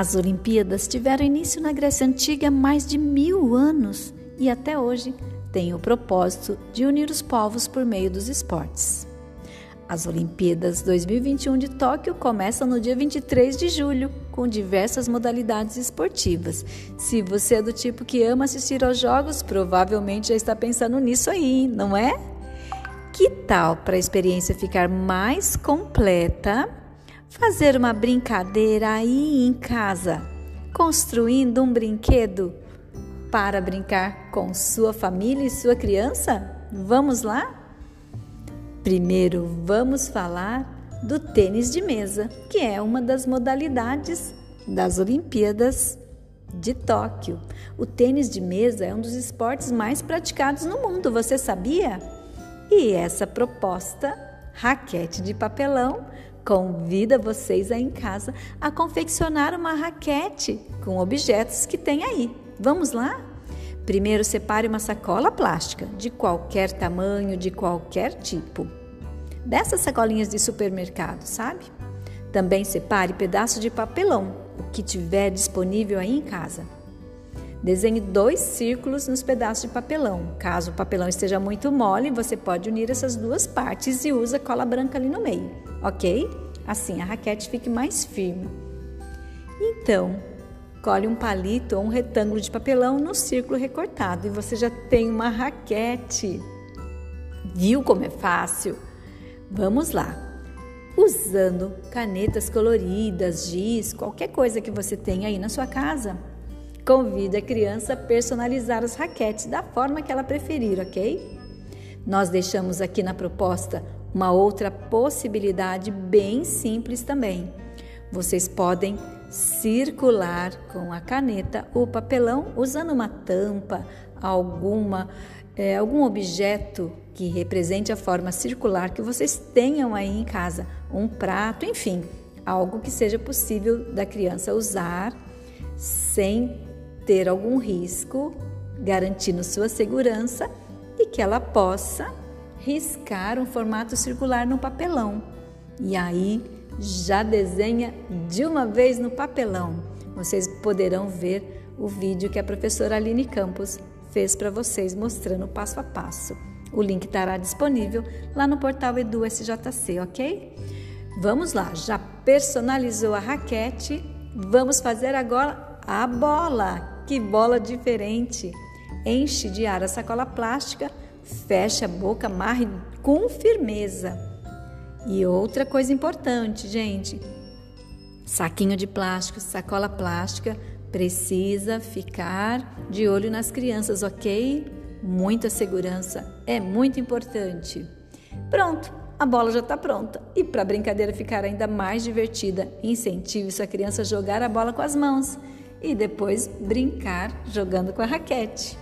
As Olimpíadas tiveram início na Grécia Antiga há mais de mil anos e até hoje têm o propósito de unir os povos por meio dos esportes. As Olimpíadas 2021 de Tóquio começam no dia 23 de julho, com diversas modalidades esportivas. Se você é do tipo que ama assistir aos jogos, provavelmente já está pensando nisso aí, não é? Que tal para a experiência ficar mais completa? Fazer uma brincadeira aí em casa, construindo um brinquedo para brincar com sua família e sua criança? Vamos lá? Primeiro, vamos falar do tênis de mesa, que é uma das modalidades das Olimpíadas de Tóquio. O tênis de mesa é um dos esportes mais praticados no mundo, você sabia? E essa proposta, raquete de papelão, Convida vocês aí em casa a confeccionar uma raquete com objetos que tem aí. Vamos lá? Primeiro separe uma sacola plástica de qualquer tamanho, de qualquer tipo. Dessas sacolinhas de supermercado, sabe? Também separe pedaços de papelão, o que tiver disponível aí em casa. Desenhe dois círculos nos pedaços de papelão. Caso o papelão esteja muito mole, você pode unir essas duas partes e usa cola branca ali no meio, ok? Assim a raquete fique mais firme. Então, colhe um palito ou um retângulo de papelão no círculo recortado e você já tem uma raquete. Viu como é fácil? Vamos lá. Usando canetas coloridas, giz, qualquer coisa que você tenha aí na sua casa, Convide a criança a personalizar as raquetes da forma que ela preferir, ok? Nós deixamos aqui na proposta uma outra possibilidade bem simples também. Vocês podem circular com a caneta o papelão usando uma tampa, alguma é, algum objeto que represente a forma circular que vocês tenham aí em casa, um prato, enfim, algo que seja possível da criança usar sem ter algum risco, garantindo sua segurança e que ela possa riscar um formato circular no papelão. E aí já desenha de uma vez no papelão. Vocês poderão ver o vídeo que a professora Aline Campos fez para vocês mostrando passo a passo. O link estará disponível lá no portal EduSJC, ok? Vamos lá, já personalizou a raquete? Vamos fazer agora a bola, que bola diferente! Enche de ar a sacola plástica, fecha a boca, amarre com firmeza. E outra coisa importante, gente: saquinho de plástico, sacola plástica, precisa ficar de olho nas crianças, ok? Muita segurança é muito importante. Pronto, a bola já está pronta. E para a brincadeira ficar ainda mais divertida, incentive sua criança a jogar a bola com as mãos e depois brincar jogando com a raquete.